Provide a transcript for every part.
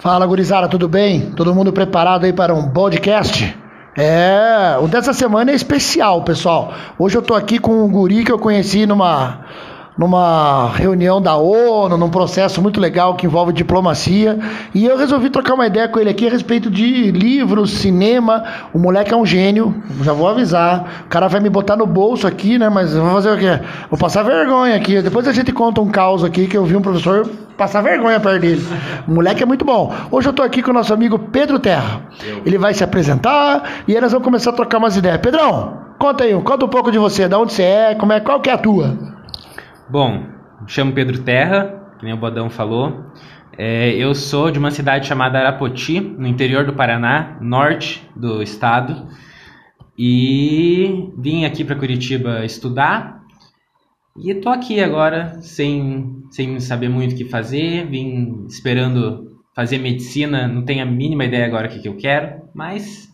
Fala, gurizada, tudo bem? Todo mundo preparado aí para um podcast? É, o dessa semana é especial, pessoal. Hoje eu tô aqui com um guri que eu conheci numa numa reunião da ONU, num processo muito legal que envolve diplomacia, e eu resolvi trocar uma ideia com ele aqui a respeito de livros, cinema. O moleque é um gênio, já vou avisar. O cara vai me botar no bolso aqui, né? Mas vou fazer o quê? Vou passar vergonha aqui. Depois a gente conta um caos aqui que eu vi um professor passar vergonha perto dele. O moleque é muito bom. Hoje eu tô aqui com o nosso amigo Pedro Terra. Ele vai se apresentar e aí nós vamos começar a trocar umas ideias. Pedrão, conta aí, conta um pouco de você, de onde você é, como é, qual que é a tua? Bom, me chamo Pedro Terra, que nem o Bodão falou. É, eu sou de uma cidade chamada Arapoti, no interior do Paraná, norte do estado. E vim aqui para Curitiba estudar. E estou aqui agora, sem, sem saber muito o que fazer. Vim esperando fazer medicina, não tenho a mínima ideia agora o que, que eu quero, mas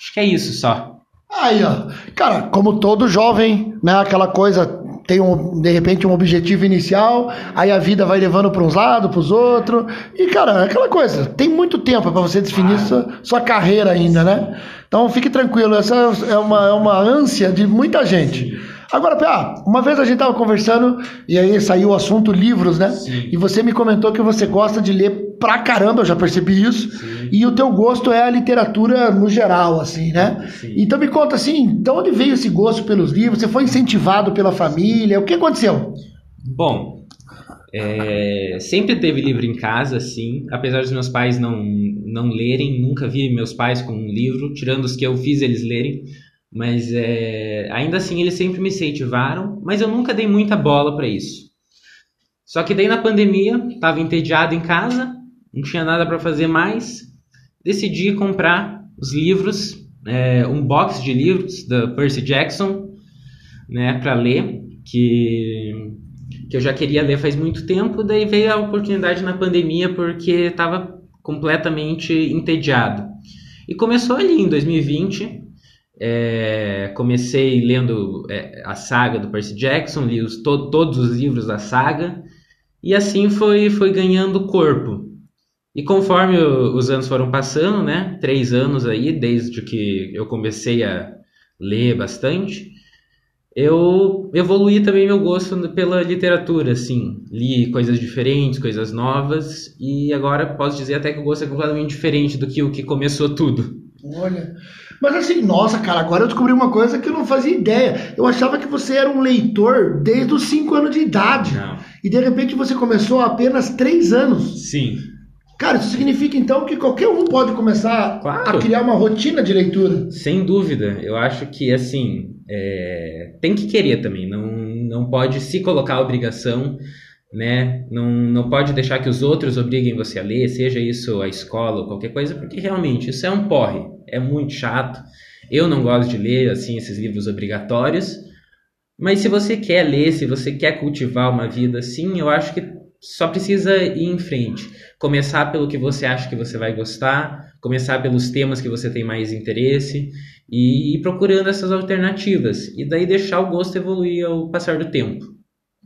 acho que é isso só. Aí, ó. Cara, como todo jovem, né? Aquela coisa, tem um, de repente um objetivo inicial, aí a vida vai levando para uns lados, para os outros. E, cara, é aquela coisa, tem muito tempo para você definir sua, sua carreira ainda, né? Então fique tranquilo, essa é uma, é uma ânsia de muita gente. Agora, Pia, uma vez a gente estava conversando e aí saiu o assunto livros, né? Sim. E você me comentou que você gosta de ler pra caramba, eu já percebi isso. Sim. E o teu gosto é a literatura no geral, assim, né? Sim. Então me conta assim, de onde veio esse gosto pelos livros? Você foi incentivado pela família? O que aconteceu? Bom, é, sempre teve livro em casa, sim. Apesar dos meus pais não, não lerem, nunca vi meus pais com um livro, tirando os que eu fiz eles lerem. Mas é, ainda assim eles sempre me incentivaram, mas eu nunca dei muita bola para isso. Só que daí na pandemia, estava entediado em casa, não tinha nada para fazer mais, decidi comprar os livros, é, um box de livros da Percy Jackson, né, para ler, que que eu já queria ler faz muito tempo, daí veio a oportunidade na pandemia porque estava completamente entediado. E começou ali em 2020. É, comecei lendo é, a saga do Percy Jackson, li os, to- todos os livros da saga, e assim foi, foi ganhando corpo. E conforme o- os anos foram passando, né, três anos aí, desde que eu comecei a ler bastante, eu evoluí também meu gosto pela literatura, assim, li coisas diferentes, coisas novas, e agora posso dizer até que o gosto é completamente diferente do que o que começou tudo. Olha. Mas assim, nossa, cara, agora eu descobri uma coisa que eu não fazia ideia. Eu achava que você era um leitor desde os 5 anos de idade. Não. E de repente você começou há apenas 3 anos. Sim. Cara, isso significa então que qualquer um pode começar Claro. a criar uma rotina de leitura. Sem dúvida, eu acho que assim é, tem que querer também, não, não pode se colocar a obrigação, né? Não, não pode deixar que os outros obriguem você a ler, seja isso a escola ou qualquer coisa, porque realmente isso é um porre, é muito chato. Eu não gosto de ler assim esses livros obrigatórios, mas se você quer ler, se você quer cultivar uma vida assim, eu acho que só precisa ir em frente. Começar pelo que você acha que você vai gostar, começar pelos temas que você tem mais interesse e ir procurando essas alternativas. E daí deixar o gosto evoluir ao passar do tempo.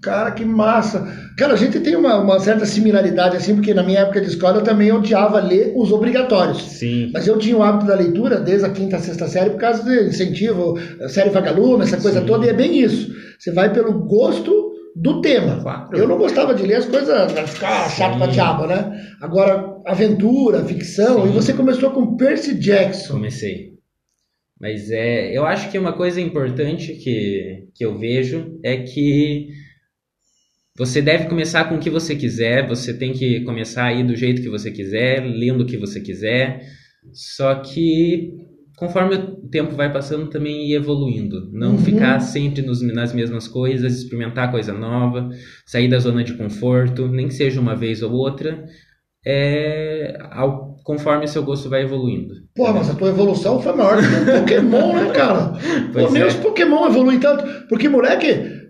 Cara, que massa. Cara, a gente tem uma, uma certa similaridade assim, porque na minha época de escola eu também odiava ler os obrigatórios. Sim. Mas eu tinha o hábito da leitura desde a quinta, sexta série por causa de incentivo, série vagalume, essa coisa Sim. toda, e é bem isso. Você vai pelo gosto do tema. Claro. Eu não gostava de ler as coisas ficar chato pra diabo, né? Agora, aventura, ficção, Sim. e você começou com Percy Jackson. Comecei. Mas é, eu acho que uma coisa importante que, que eu vejo é que você deve começar com o que você quiser, você tem que começar aí do jeito que você quiser, lendo o que você quiser. Só que conforme o tempo vai passando, também ir evoluindo. Não Uhum. ficar sempre nos- nas mesmas coisas, experimentar coisa nova, sair da zona de conforto, nem que seja uma vez ou outra, é, ao, conforme seu gosto vai evoluindo. Pô, mas a tua evolução foi maior que o Pokémon, né, cara? Pois Pô, é. os Pokémon evoluem tanto. Porque, moleque,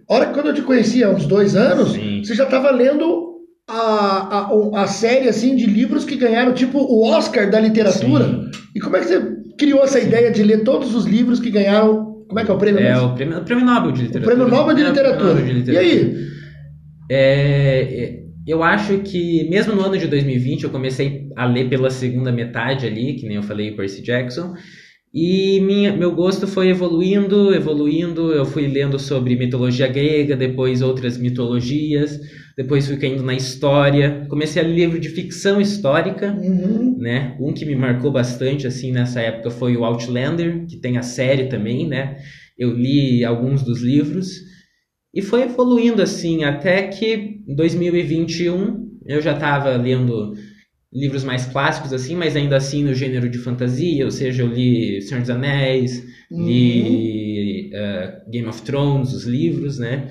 a hora que quando eu te conhecia, há uns dois anos, Sim. Você já tava lendo a, a, o- a série, assim, de livros que ganharam, tipo, o Oscar da literatura. Sim. E como é que você criou essa ideia de ler todos os livros que ganharam, como é que é o prêmio É mesmo? o prêmio, o prêmio Nobel de O Literatura. prêmio Nobel de É, o Literatura. Nobel de E aí? É, é, eu acho que mesmo no ano de 2020 eu comecei a ler pela segunda metade ali, que nem eu falei Percy Jackson, e minha, meu gosto foi evoluindo, evoluindo. Eu fui lendo sobre mitologia grega, depois outras mitologias, depois fui caindo na história. Comecei a ler livro de ficção histórica, Uhum. né? Um que me marcou bastante assim nessa época foi o Outlander, que tem a série também, né? Eu li alguns dos livros e foi evoluindo assim até que em 2021 eu já estava lendo livros mais clássicos assim, mas ainda assim no gênero de fantasia, ou seja, eu li Senhor dos Anéis, Uhum. li eh, Game of Thrones, os livros, né?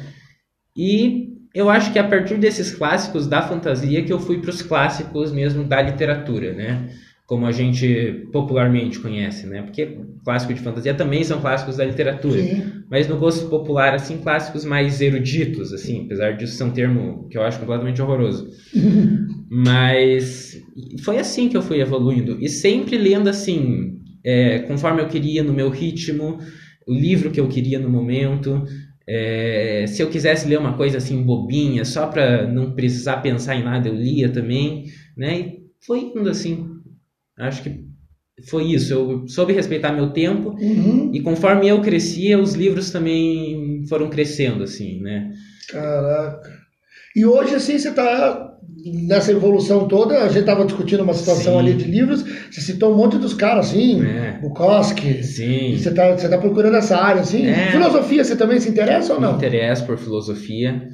E eu acho que a partir desses clássicos da fantasia que eu fui para os clássicos mesmo da literatura, né? Como a gente popularmente conhece, né? Porque clássicos de fantasia também são clássicos da literatura. Sim. Mas no gosto popular, assim, clássicos mais eruditos, assim, apesar disso ser um termo que eu acho completamente horroroso. Mas foi assim que eu fui evoluindo. E sempre lendo assim, é, conforme eu queria, no meu ritmo, o livro que eu queria no momento. É, se eu quisesse ler uma coisa assim bobinha, só para não precisar pensar em nada, eu lia também, né? E foi indo assim. Acho que foi isso. Eu soube respeitar meu tempo Uhum. e conforme eu crescia, os livros também foram crescendo, assim, né? Caraca. E hoje, assim, você está nessa evolução toda. A gente estava discutindo uma situação Sim. ali de livros. Você citou um monte dos caras, assim, É. Bukowski. Sim. Você está você tá procurando essa área, assim. É. Filosofia, você também se interessa ou Me não? interesse por filosofia.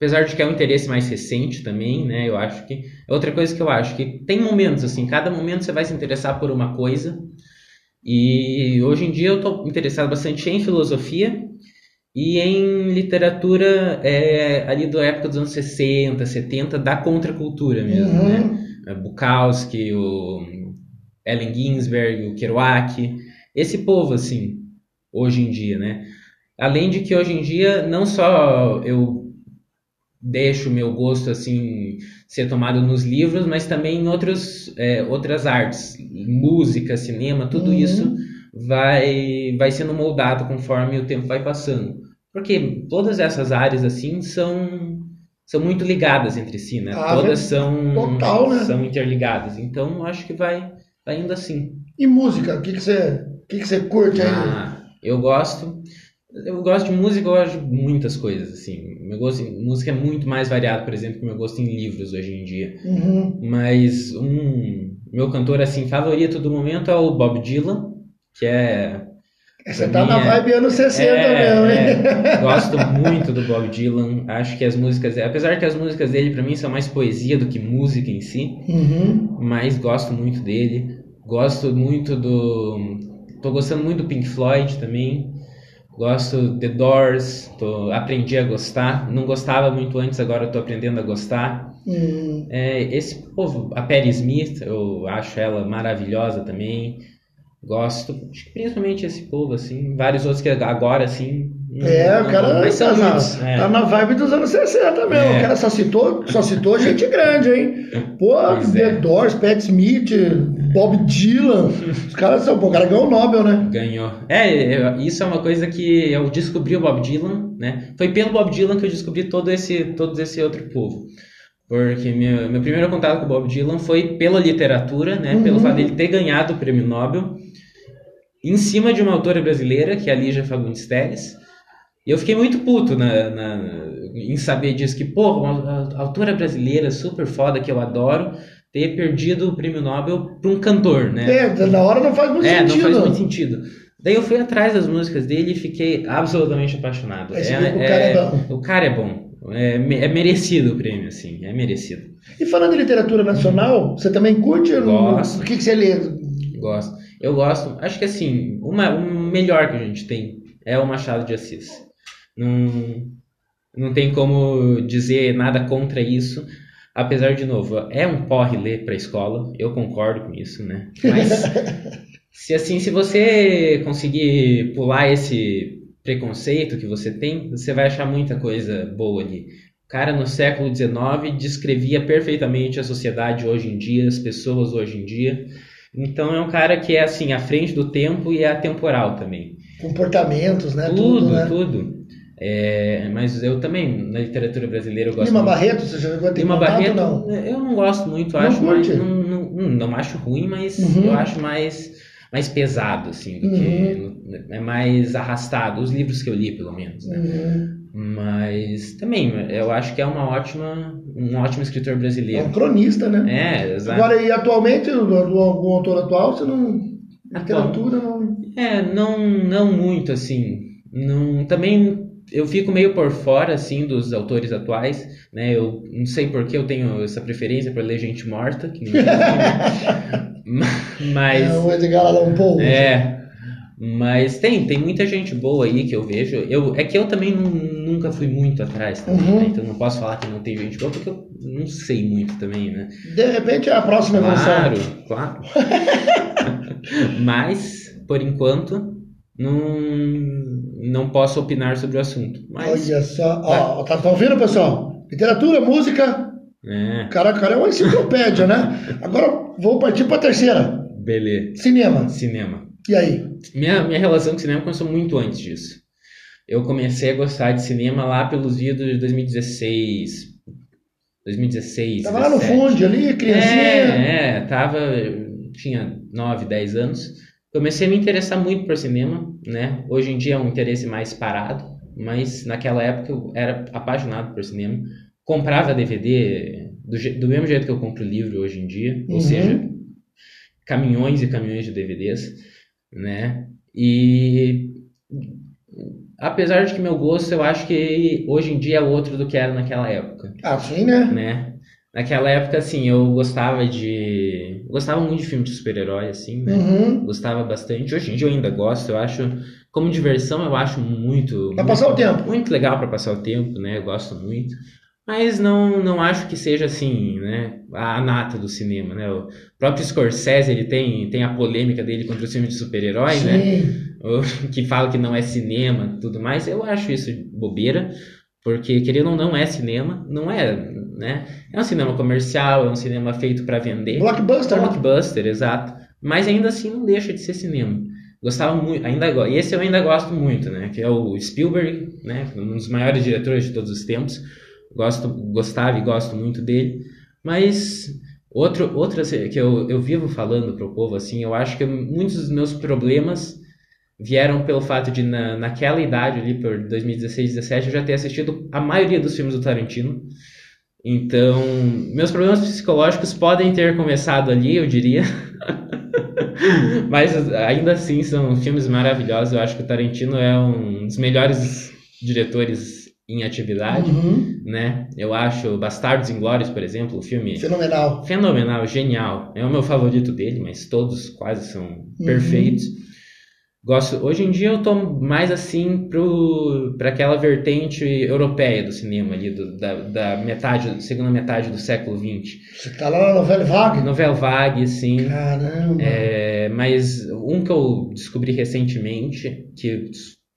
Apesar de que é um interesse mais recente também, né? Eu acho que. É outra coisa que eu acho, que tem momentos, assim, cada momento você vai se interessar por uma coisa. E hoje em dia eu estou interessado bastante em filosofia e em literatura é, ali da época dos anos 60, 70, da contracultura mesmo, Uhum. né? Bukowski, o Allen Ginsberg, o Kerouac, esse povo assim, hoje em dia, né? Além de que hoje em dia não só eu deixo o meu gosto assim ser tomado nos livros, mas também em outros, é, outras artes, música, cinema, tudo Uhum. isso vai vai sendo moldado conforme o tempo vai passando. Porque todas essas áreas assim são são muito ligadas entre si, né? Ah, Todas são total, né? são interligadas. Então acho que vai vai indo assim. E música? O que, que, você, que, que você curte aí? Ah, eu gosto. Eu gosto de música, eu gosto de muitas coisas, assim. Meu gosto em música é muito mais variado, por exemplo, que meu gosto em livros hoje em dia. Uhum. Mas um meu cantor assim favorito do momento é o Bob Dylan, que é Você tá na é- vibe anos 60 é, mesmo, hein? é, gosto muito do Bob Dylan. Acho que as músicas, apesar que as músicas dele pra mim são mais poesia do que música em si, Uhum. mas gosto muito dele. Gosto muito do. Tô gostando muito do Pink Floyd também. Gosto The Doors, tô, aprendi a gostar. Não gostava muito antes, agora eu tô aprendendo a gostar. Hum. É, esse povo, a Perry Smith, eu acho ela maravilhosa também. Gosto, acho que principalmente esse povo, assim. Vários outros que agora, assim. não- É, o não- cara mas são tá, na, muitos. é. tá na vibe dos anos 60 mesmo. É. O cara só citou, só citou gente grande, hein? Pô, Pois The é. Doors, Pat Smith, Bob Dylan. Os caras são. Pô, o cara ganhou o Nobel, né? Ganhou. É, isso é uma coisa que eu descobri o Bob Dylan, né? Foi pelo Bob Dylan que eu descobri todo esse, todo esse outro povo. Porque meu, meu primeiro contato com o Bob Dylan foi pela literatura, né? Pelo Uhum. fato dele ter ganhado o prêmio Nobel em cima de uma autora brasileira, que é a Lígia Fagundes Telles. E eu fiquei muito puto na, na- em saber disso, que, pô, uma autora brasileira super foda, que eu adoro, ter perdido o prêmio Nobel para um cantor, né? É, na hora não faz muito É, sentido. não faz muito sentido. Daí eu fui atrás das músicas dele e fiquei absolutamente apaixonado. Viu que o cara é bom. O cara é bom. É, é merecido o prêmio, assim. É merecido. E falando de literatura nacional, você também curte? Gosto. O que, que você lê? Gosto. Eu gosto. Acho que assim, uma, o melhor que a gente tem é o Machado de Assis. Não, não tem como dizer nada contra isso. Apesar, de novo, é um porre ler para escola. Eu concordo com isso, né? Mas se assim, se você conseguir pular esse preconceito que você tem, você vai achar muita coisa boa ali. O cara no século XIX descrevia perfeitamente a sociedade hoje em dia, as pessoas hoje em dia. Então é um cara que é assim à frente do tempo e é atemporal também. Comportamentos, né? tudo, né? tudo. É, mas eu também, na literatura brasileira, eu gosto Lima muito. Barreto, você já ter Lima contato Barreto, não? eu não gosto muito, Não acho não, não, hum, não acho ruim, mas Uhum. eu acho mais, mais pesado, assim, Uhum. é mais arrastado, os livros que eu li, pelo menos, né? Uhum. Mas também, eu acho que é uma ótima, um ótimo escritor É brasileiro. um cronista, né? É, exato. Agora, e atualmente, algum autor atual, você não. Atual. Literatura não. É, não, não muito, assim. Não, também eu fico meio por fora, assim, dos autores atuais, né? Eu não sei por que eu tenho essa preferência por ler gente morta, que mas... É o Edgar Allan Poe. É, mas tem, tem muita gente boa aí que eu vejo. Eu, é que eu também nu- nunca fui muito atrás também, Uhum. né? Então não posso falar que não tem gente boa, porque eu não sei muito também, né? De repente é a próxima evolução. Claro, claro. Mas, por enquanto, não, não posso opinar sobre o assunto. Mas, Olha só. Ó, tá, tá ouvindo, pessoal? Literatura, música. é, Cara, cara é uma enciclopédia, né? Agora vou partir para a terceira. beleza. Cinema. Cinema. E aí? Minha, minha relação com cinema começou muito antes disso. Eu comecei a gostar de cinema lá pelos idos de 2016. 2016. Tava lá no 17. fundo ali, criancinha. É, é, tava, tinha 9, 10 anos. Comecei a me interessar muito por cinema, né? Hoje em dia é um interesse mais parado, mas naquela época eu era apaixonado por cinema. Comprava DVD do, do mesmo jeito que eu compro livro hoje em dia, Uhum. ou seja, caminhões e caminhões de DVDs, né? E apesar de que meu gosto eu acho que hoje em dia é outro do que era naquela época Ah, sim, né? né? Naquela época, assim, eu gostava de. Gostava muito de filme de super-herói, assim, né? Uhum. Gostava bastante. Hoje em dia eu ainda gosto, eu acho. Como diversão, eu acho muito. Pra muito- passar o tempo. Muito legal pra passar o tempo, né? Eu gosto muito. Mas não, não acho que seja assim, né? A nata do cinema, né? O próprio Scorsese, ele tem, tem a polêmica dele contra o filme de super-herói, né? Que fala que não é cinema tudo mais, eu acho isso bobeira, porque querendo ou não é cinema, não é, né? É um cinema comercial, é um cinema feito para vender. Blockbuster, né? Blockbuster, exato. Mas ainda assim não deixa de ser cinema. Gostava muito, ainda go- esse eu ainda gosto muito, né? Que é o Spielberg, né? Um dos maiores diretores de todos os tempos. Gosto, gostava e gosto muito dele. Mas outro, outra que eu, eu vivo falando pro povo assim, eu acho que muitos dos meus problemas vieram pelo fato de na, naquela idade ali por 2016, 17 eu já ter assistido a maioria dos filmes do Tarantino. Então, meus problemas psicológicos podem ter começado ali, eu diria. Mas ainda assim são filmes maravilhosos. Eu acho que o Tarantino é um dos melhores diretores em atividade, Uhum. né? Eu acho Bastardos Inglórios, por exemplo, o filme Fenomenal. fenomenal, genial. É o meu favorito dele, mas todos quase são perfeitos. Gosto. Hoje em dia eu tô mais assim pro para aquela vertente europeia do cinema ali do- da, da metade, segunda metade do século XX. Você tá lá na novela Vague? Novel vague, assim. Caramba. É, mas um que eu descobri recentemente, que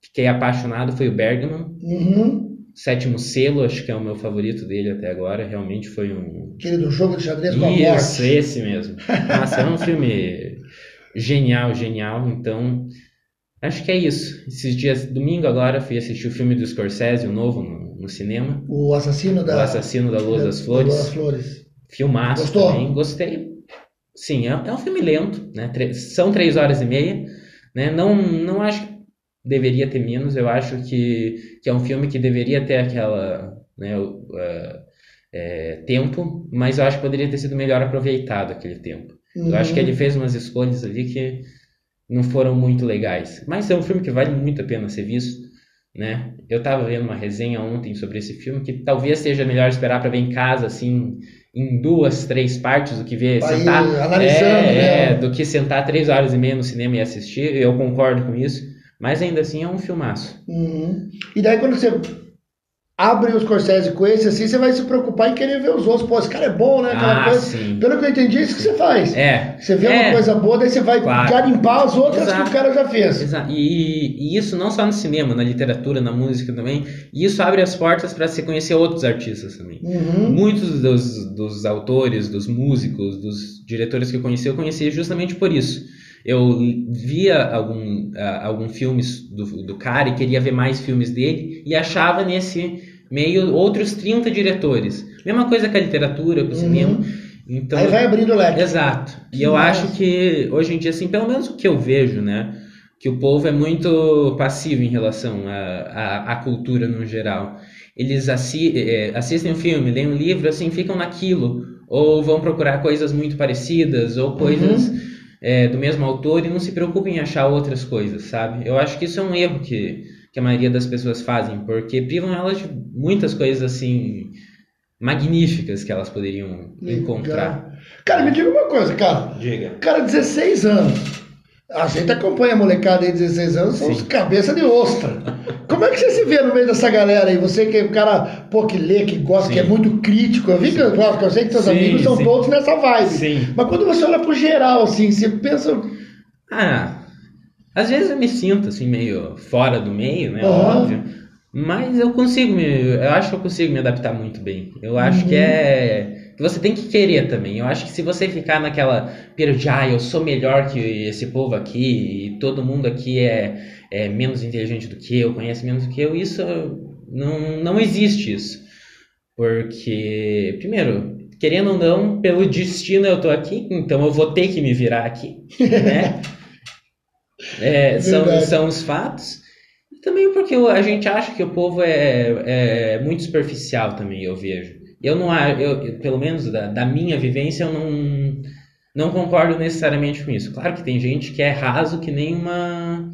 fiquei apaixonado, foi o Bergman. Uhum. Sétimo Selo, acho que é o meu favorito dele até agora. Realmente foi um. Aquele do jogo de xadrez com a Isso, morte. esse mesmo. Nossa, é um filme genial, genial. Então, acho que é isso. Esses dias, domingo agora, fui assistir o filme do Scorsese, o novo, no, no cinema. O assassino da. O Assassino da Luz das da- Flores. das Flores. Filmaço Gostou? também, gostei. Sim, é, é um filme lento, né? Tre- são três horas e meia, né? Não, não acho que deveria ter menos. Eu acho que, que é um filme que deveria ter aquela, né? o- é, tempo, mas eu acho que poderia ter sido melhor aproveitado aquele tempo. Eu acho que Uhum. ele fez umas escolhas ali que não foram muito legais. Mas é um filme que vale muito a pena ser visto, né? Eu tava vendo uma resenha ontem sobre esse filme que talvez seja melhor esperar para ver em casa, assim, em duas, três partes, do que ver Aí, sentar. analisando, é, né? é, do que sentar três horas e meia no cinema e assistir. Eu concordo com isso. Mas ainda assim é um filmaço. Uhum. E daí quando você abre os Scorsese com esse, assim, você vai se preocupar em querer ver os outros. Pô, esse cara é bom, né? Ah. Pelo que eu entendi, é isso que você faz. É. Você vê é. uma coisa boa, daí você vai Claro. garimpar as outras Exato. que o cara já fez. Exa- E, e isso não só no cinema, na literatura, na música também. E isso abre as portas para se conhecer outros artistas também. Uhum. Muitos dos, dos autores, dos músicos, dos diretores que eu conheci, eu conheci justamente por isso. eu via algum, uh, algum filmes do, do cara e queria ver mais filmes dele e achava nesse meio outros 30 diretores. Mesma coisa com a literatura, com o cinema. Uhum. Então, Aí vai abrindo o leque. Exato. E eu acho que hoje em dia, assim, pelo menos o que eu vejo, né? Que o povo é muito passivo em relação à, cultura no geral. Eles assi é, assistem um filme, leem um livro, assim, ficam naquilo. Ou vão procurar coisas muito parecidas, ou coisas uhum. é, do mesmo autor e não se preocupam em achar outras coisas, sabe? Eu acho que isso é um erro que, que a maioria das pessoas fazem, porque privam elas de muitas coisas, assim, magníficas que elas poderiam Legal. encontrar. Cara, me diga uma coisa, cara. Diga. Cara, 16 anos. A gente acompanha a molecada aí de 16 anos, são os cabeça de ostra. Como é que você se vê no meio dessa galera aí? Você que é um cara, pô, que lê, que gosta, sim. que é muito crítico. Eu vi que eu, eu sei que seus sim, amigos são sim. todos nessa vibe. Sim. Mas quando você olha pro geral, assim, você pensa. Ah, às vezes eu me sinto assim, meio fora do meio, né? Uhum. Óbvio. Mas eu consigo me. Eu acho que eu consigo me adaptar muito bem. Eu acho uhum. que é. Que você tem que querer também. Eu acho que se você ficar naquela pira de ah, eu sou melhor que esse povo aqui, e todo mundo aqui é, é menos inteligente do que eu, conhece menos do que eu, isso não, não existe isso. Porque, primeiro, querendo ou não, pelo destino eu tô aqui, então eu vou ter que me virar aqui. Né? é, são, são os fatos. Também porque a gente acha que o povo é, é muito superficial também, eu vejo. Eu não eu, pelo menos da, da minha vivência, eu não, não concordo necessariamente com isso. Claro que tem gente que é raso que nem uma.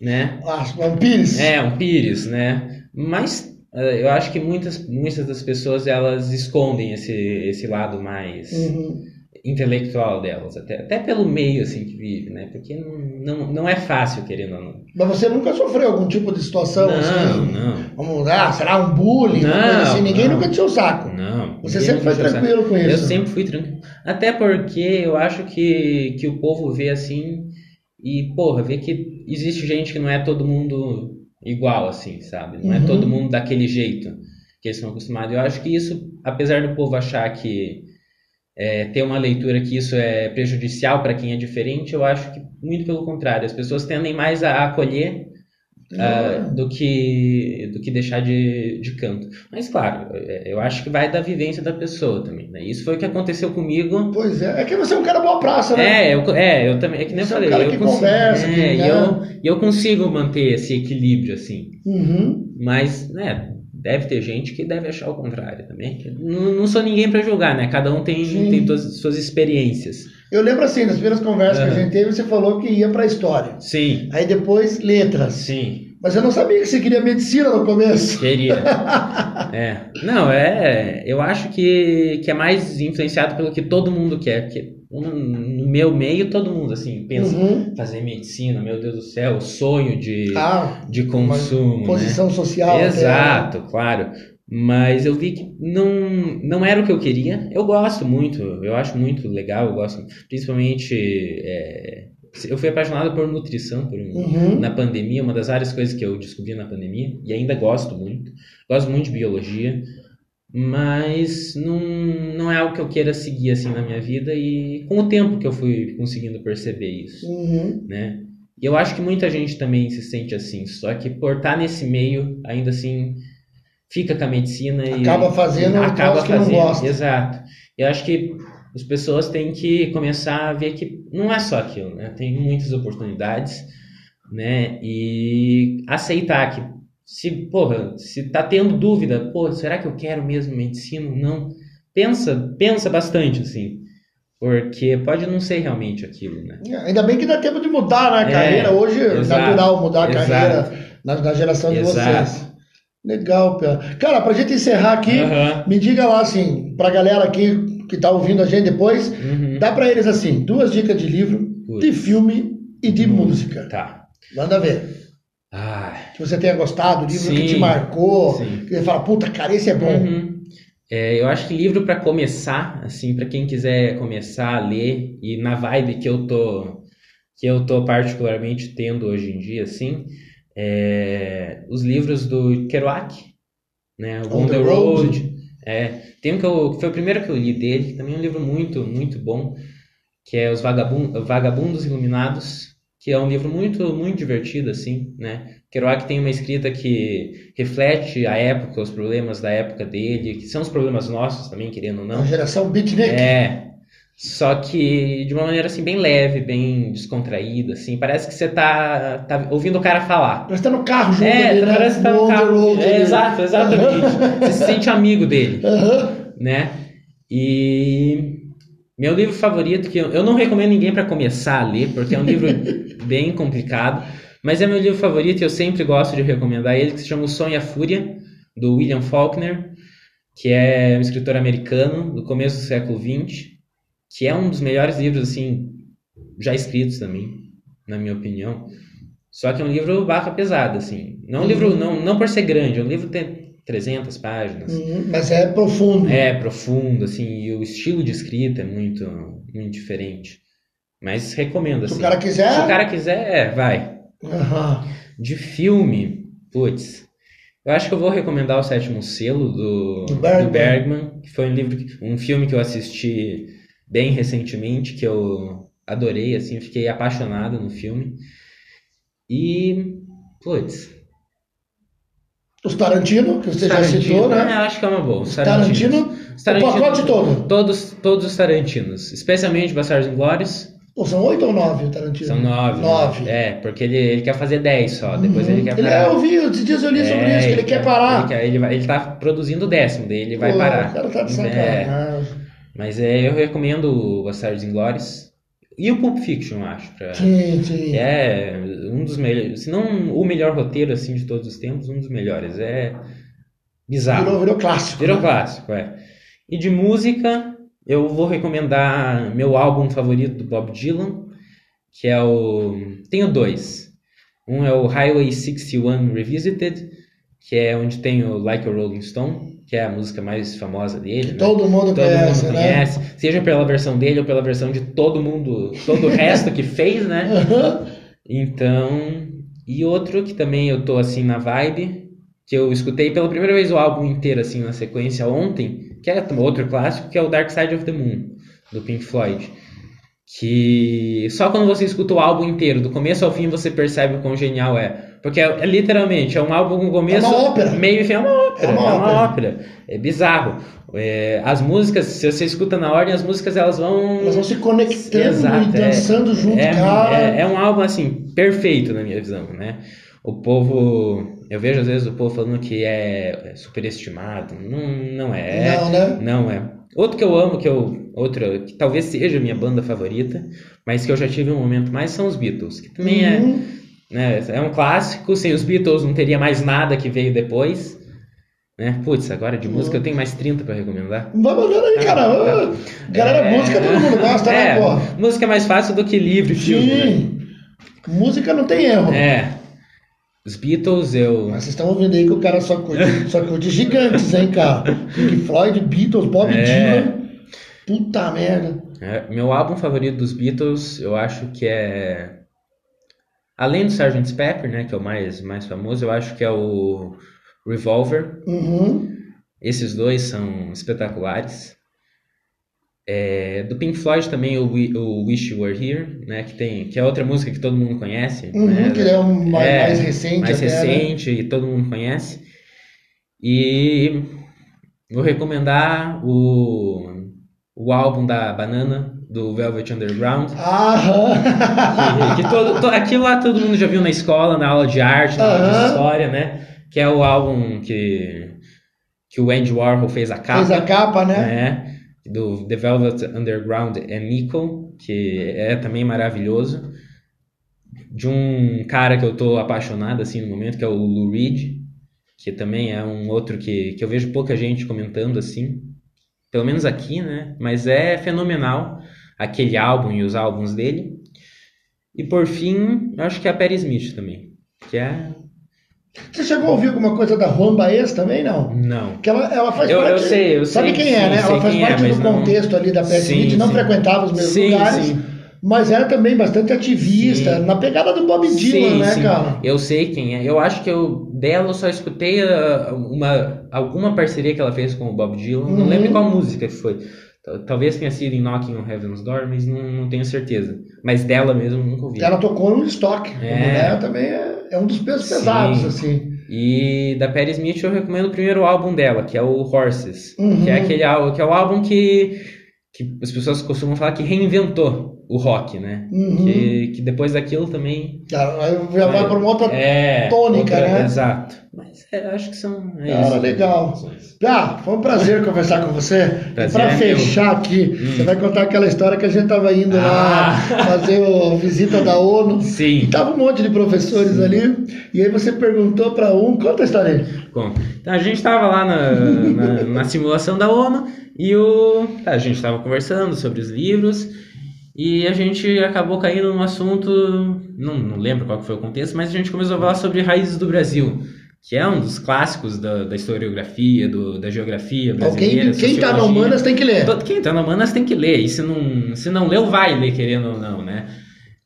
Né? Ah, um pires. É, um pires, né? Mas eh, eu acho que muitas, muitas das pessoas elas escondem esse, esse lado mais. Uhum intelectual delas, até, até pelo meio assim que vive, né? Porque não, não, não é fácil, querendo ou não. Mas você nunca sofreu algum tipo de situação não, assim? Não, Vamos, ah, será um bullying? Não, assim? Ninguém não. nunca te o saco. Não. Você sempre foi tranquilo com isso? Eu sempre fui tranquilo. Até porque eu acho que, que o povo vê assim e, porra, vê que existe gente que não é todo mundo igual, assim, sabe? Não é uhum. é todo mundo daquele jeito que eles estão acostumados. Eu acho que isso, apesar do povo achar que é, ter uma leitura que isso é prejudicial para quem é diferente, eu acho que muito pelo contrário, as pessoas tendem mais a acolher uh, do, que, do que deixar de, de canto. Mas claro, é, eu acho que vai da vivência da pessoa também. Né? Isso foi o que aconteceu comigo. Pois é, é que você é um cara boa praça, né? É, eu, é, eu também, é que nem você eu falei. É um cara que consigo, conversa, é, que, e eu, eu consigo manter esse equilíbrio assim. Uhum. Mas, né, deve ter gente que deve achar o contrário também. Não, não sou ninguém para julgar, né? Cada um tem, tem suas, suas experiências. Eu lembro assim, nas primeiras conversas uhum. que a gente teve, você falou que ia para história. Sim. Aí depois letras. Sim. Mas eu não sabia que você queria medicina no começo. Queria. é. Não, é. Eu acho que, que é mais influenciado pelo que todo mundo quer. Porque no meu meio, todo mundo assim pensa uhum. fazer medicina, meu Deus do céu, sonho de, ah, de consumo. Né? Posição né? social. Exato, até. claro. Mas eu vi que não, não era o que eu queria. Eu gosto muito, eu acho muito legal, eu gosto principalmente. É, eu fui apaixonado por nutrição por, uhum. na pandemia, uma das várias coisas que eu descobri na pandemia, e ainda gosto muito. Gosto muito de biologia mas não, não é algo que eu queira seguir assim na minha vida e com o tempo que eu fui conseguindo perceber isso, uhum. né? E eu acho que muita gente também se sente assim, só que por estar nesse meio, ainda assim, fica com a medicina e acaba fazendo acaba que fazendo, não gosta. exato. Eu acho que as pessoas têm que começar a ver que não é só aquilo, né? Tem muitas oportunidades, né? E aceitar que se, porra, se tá tendo dúvida, pô, será que eu quero mesmo medicina? Não. Pensa, pensa bastante, assim. Porque pode não ser realmente aquilo, né? É, ainda bem que dá tempo de mudar né, a é, carreira. Hoje é natural mudar a exato, carreira na, na, geração de exato. vocês. Legal, Pia. Cara, pra gente encerrar aqui, me diga lá, assim, pra galera aqui que tá ouvindo a gente depois, uhum. dá pra eles, assim, duas dicas de livro, Putz. de filme e de uhum. música. Tá. Manda ver. Ah, que você tenha gostado, livro sim, que te marcou, sim. que você fala, puta, cara, esse é bom. Uhum. É, eu acho que livro para começar, assim, para quem quiser começar a ler e na vibe que eu tô que eu tô particularmente tendo hoje em dia, assim, é, os livros do Kerouac, né, o On, the, Road, Road. É, tem um que, eu, que foi o primeiro que eu li dele, que também é um livro muito, muito bom. que é Os Vagabun- Vagabundos Iluminados, que é um livro muito, muito divertido, assim, né? Kerouac tem uma escrita que reflete a época, os problemas da época dele, que são os problemas nossos também, querendo ou não. A geração beatnik. É. Só que de uma maneira assim bem leve, bem descontraída, assim. Parece que você tá, tá ouvindo o cara falar. Nós tá no carro junto É, ali, né? parece que tá no carro. road É, exato, exatamente. Você se sente amigo dele, Aham. né? E meu livro favorito, que eu, eu não recomendo ninguém para começar a ler, porque é um livro bem complicado, mas é meu livro favorito e eu sempre gosto de recomendar ele, que se chama O Sonho e a Fúria, do William Faulkner, que é um escritor americano do começo do século XX, que é um dos melhores livros assim já escritos também, na minha opinião. Só que é um livro barra pesada, assim. Não é um livro, não, não por ser grande, é um livro tem 300 páginas. Uhum, Mas é profundo. É profundo, assim, e o estilo de escrita é muito, muito diferente. Mas recomendo, assim. Se o cara quiser. Se o cara quiser, é, vai. Aham. De filme, putz, eu acho que eu vou recomendar o Sétimo Selo do, Do do Bergman. Bergman. que foi um livro, que- um filme que eu assisti bem recentemente, que eu adorei, assim, fiquei apaixonado no filme. E, putz, Os Tarantino, que você já Tarantino, citou, é, né? acho que é uma boa. Os Tarantino, Os o pacote todo. Todos, todos os Tarantinos, especialmente Bastardos Inglórios, Pô, são oito ou nove o Tarantino? são nove. Nove. né? É, porque ele, ele quer fazer dez só, depois Uhum. ele quer Ele, parar. é, eu vi, esses dias eu li sobre É, isso, que ele, quer parar. Ele, quer- ele vai, ele tá produzindo o décimo, daí ele vai Pô, parar. O cara tá de É, sacanagem. mas é, eu recomendo o Bastardos Inglórios e o Pulp Fiction, eu acho. Pra, Sim, sim. que é um dos melhores, se não o melhor roteiro assim de todos os tempos, um dos melhores. É bizarro. Virou, virou clássico. Virou né? clássico, é. E de música, eu vou recomendar meu álbum favorito do Bob Dylan, que é o. Tenho dois. Um é o Highway 61 Revisited, que é onde tem o Like a Rolling Stone, que é a música mais famosa dele. né? Todo mundo Todo conhece, mundo né? conhece, seja pela versão dele ou pela versão de todo mundo, todo o resto que fez, né? Então, e outro que também eu tô assim na vibe, que eu escutei pela primeira vez o álbum inteiro assim na sequência ontem, que é outro clássico, que é o Dark Side of the Moon, do Pink Floyd. Que só quando você escuta o álbum inteiro, do começo ao fim, você percebe o quão genial é. Porque é, é literalmente, é um álbum com começo, É uma ópera. meio e fim, é uma ópera. É É uma uma, ópera. É bizarro. É, as músicas, se você escuta na ordem, as músicas elas vão. Elas vão se conectando Exato, e dançando junto, é. É, é um álbum assim, perfeito na minha visão, né? O povo. Eu vejo às vezes o povo falando que é superestimado. Não, não é. Não, né? Não é. Outro que eu amo, que eu. Outro, que talvez seja a minha banda favorita, mas que eu já tive um momento mais, são os Beatles. Que também é. Né, é um clássico. Sem os Beatles não teria mais nada que veio depois. Né? Putz, agora de música eu tenho mais 30 pra recomendar. Vai mandando aí, cara. Ah, Galera, É, música todo mundo gosta, é, né, porra? Música é mais fácil do que livro e filme. né? Sim. Música não tem erro. É. Os Beatles, eu. Mas vocês estão ouvindo aí que o cara só curte, só curte gigantes, hein, cara? Pink Floyd, Beatles, Bob É. Dylan. Puta merda. é, meu álbum favorito dos Beatles, eu acho que é. Além do Sgt. Pepper, né? Que é o mais, mais famoso, eu acho que é o Revolver. Uhum. Esses dois são espetaculares. É, do Pink Floyd também o, Wi- o Wish You Were Here, né? Que, tem, que é outra música que todo mundo conhece. Uhum, né? que é um mais, É, mais recente mais até, né? recente e todo mundo conhece. E vou recomendar o, o álbum da Banana, do Velvet Underground. Aham. Que, que todo, to- aquilo lá todo mundo já viu na escola, na aula de arte, na aula de história, né? Que é o álbum que, que o Andy Warhol fez a capa. Fez a capa, né? né? Do The Velvet Underground é Nico, que é também maravilhoso. De um cara que eu tô apaixonado assim no momento, que é o Lou Reed, que também é um outro que, que eu vejo pouca gente comentando assim, pelo menos aqui, né? Mas é fenomenal aquele álbum e os álbuns dele. E por fim, eu acho que é a Perry Smith também, que é Você chegou a ouvir alguma coisa da Juan Baez também, não? não. Que ela, ela faz Eu- parte. eu sei, eu Sabe sei, quem é, sim, né? Ela faz é, parte mas do não- contexto ali da Sim, Smith, não sim. frequentava os mesmos Sim, lugares, sim. mas era também bastante ativista, na pegada do Bob Dylan, né, cara? Eu sei quem é. Eu acho que eu dela eu só escutei ah, uma alguma parceria que ela fez com o Bob Dylan. Uhum. Não lembro qual música que foi. Talvez tenha sido em Knocking on Heaven's Door, mas não, não tenho certeza. Mas dela mesmo nunca ouvi. Ela tocou no estoque. É. Mulher também é, é, um dos pesos pesados, assim. E da Perry Smith eu recomendo o primeiro álbum dela, que é o Horses. Uhum. Que é aquele que é o álbum que, que as pessoas costumam falar que reinventou o rock, né? Uhum. Que, que depois daquilo também. Já, já vai para uma outra é, tônica, outra, né? Exato. Mas é, acho que são. É Cara, isso, legal. Ah, foi um prazer conversar com você. Prazer e para é fechar meu. aqui, hum. você vai contar aquela história que a gente tava indo ah. lá fazer a visita da ONU. Sim. E tava um monte de professores Sim. ali. E aí você perguntou para um. Conta a história aí. Conta. Então a gente tava lá na, na, na simulação da ONU e o. A gente tava conversando sobre os livros. E a gente acabou caindo num assunto, não, não lembro qual foi o contexto, mas a gente começou a falar sobre raízes do Brasil, que é um dos clássicos da, da historiografia, do, da geografia brasileira. Quem está no Humanas tem que ler. Quem está no Humanas tem que ler, e se não, se não leu, vai ler, querendo ou não, né?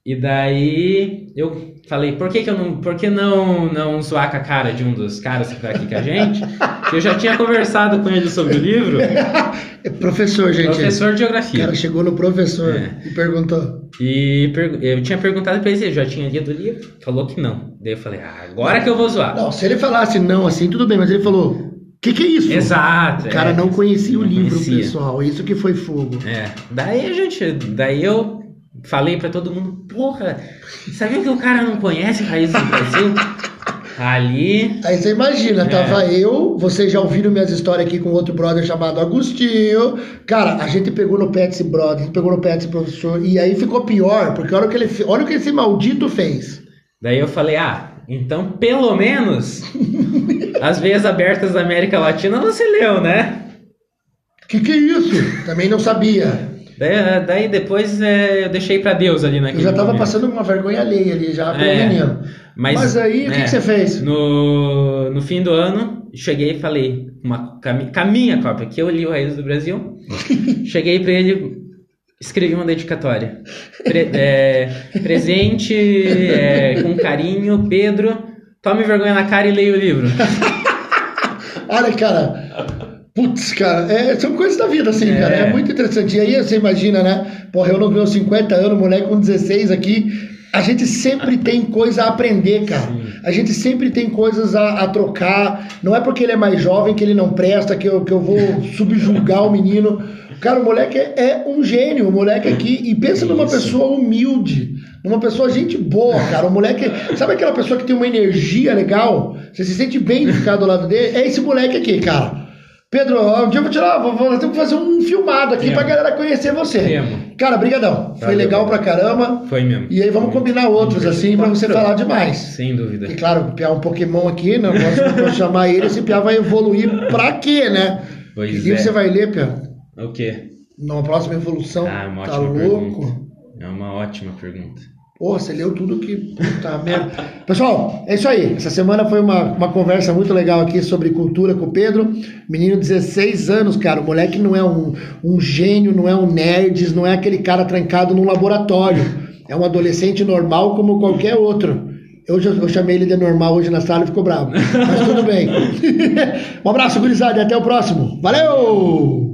E daí eu falei, por que, que eu não. Por que não, não zoar com a cara de um dos caras que tá aqui com a gente? eu já tinha conversado com ele sobre o livro. É professor, gente. Professor de geografia. O cara chegou no professor é. e perguntou. E eu tinha perguntado pra ele se ele já tinha lido o livro. Falou que não. Daí eu falei, ah, agora que eu vou zoar. Não, se ele falasse não assim, tudo bem, mas ele falou. O que, que é isso? Exato. O cara é, não conhecia não o livro, conhecia. pessoal. Isso que foi fogo. É. Daí a gente. Daí eu falei para todo mundo, porra, sabia que o cara não conhece Raízes do Brasil? Ali. Aí você imagina, é. tava eu, vocês já ouviram minhas histórias aqui com outro brother chamado Agostinho. Cara, a gente pegou no pé desse brother, pegou no pé desse professor, e aí ficou pior, porque olha o que ele, olha o que esse maldito fez. Daí eu falei, ah, então pelo menos as veias abertas da América Latina você leu, né? Que que é isso? Também não sabia. Daí, é, daí depois é, eu deixei para Deus ali naquele Eu já tava momento. passando uma vergonha alheia ali, já com é, menino. Mas, mas aí, o que, que, você fez? No, no fim do ano, cheguei e falei, uma, com a minha cópia, que eu li o Raiz do Brasil, cheguei para ele, escrevi uma dedicatória. Pre, é, presente, é, com carinho, Pedro, tome vergonha na cara e leia o livro. Olha, cara, Putz, cara, é, são coisas da vida, assim, é. cara. É muito interessante. E aí você imagina, né? Porra, eu não vi 50 anos, moleque com 16 aqui. A gente sempre tem coisa a aprender, cara. Sim. A gente sempre tem coisas a, a, trocar. Não é porque ele é mais jovem que ele não presta, que eu, que eu vou subjugar o menino. Cara, o moleque é, é um gênio, o moleque aqui. E pensa numa pessoa humilde, numa pessoa gente boa, cara. O moleque. Sabe aquela pessoa que tem uma energia legal? Você se sente bem de ficar do lado dele? É esse moleque aqui, cara. Pedro, um dia eu vou tirar, vou, vou, que fazer um filmado aqui Temo. pra galera conhecer você. Temo. Cara, brigadão. Foi legal pra caramba. Foi mesmo. E aí vamos combinar outros assim pra você falar demais. Sem dúvida. E claro, o Piá é um Pokémon aqui, né? Posso chamar ele, esse Piá vai evoluir pra quê, né? Pois e é. você vai ler, Piá? O quê? Na próxima evolução. Ah, uma tá ótima louco? Pergunta. É uma ótima pergunta. Pô, você leu tudo que. Puta merda. Pessoal, é isso aí. Essa semana foi uma, uma conversa muito legal aqui sobre cultura com o Pedro. Menino de 16 anos, cara. O moleque não é um, um gênio, não é um nerd, não é aquele cara trancado num laboratório. É um adolescente normal como qualquer outro. Eu, eu chamei ele de normal hoje na sala e ficou bravo. Mas tudo bem. um abraço, gurizada, e até o próximo. Valeu!